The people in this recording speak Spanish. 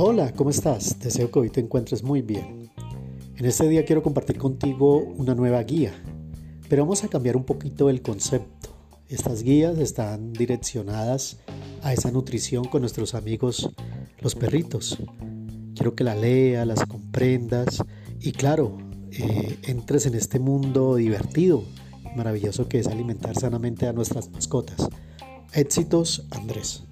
Hola, ¿cómo estás? Deseo que hoy te encuentres muy bien. En este día quiero compartir contigo una nueva guía, pero vamos a cambiar un poquito el concepto. Estas guías están direccionadas a esa nutrición con nuestros amigos los perritos. Quiero que la leas, las comprendas y claro, eh, entres en este mundo divertido, maravilloso que es alimentar sanamente a nuestras mascotas. Éxitos, Andrés.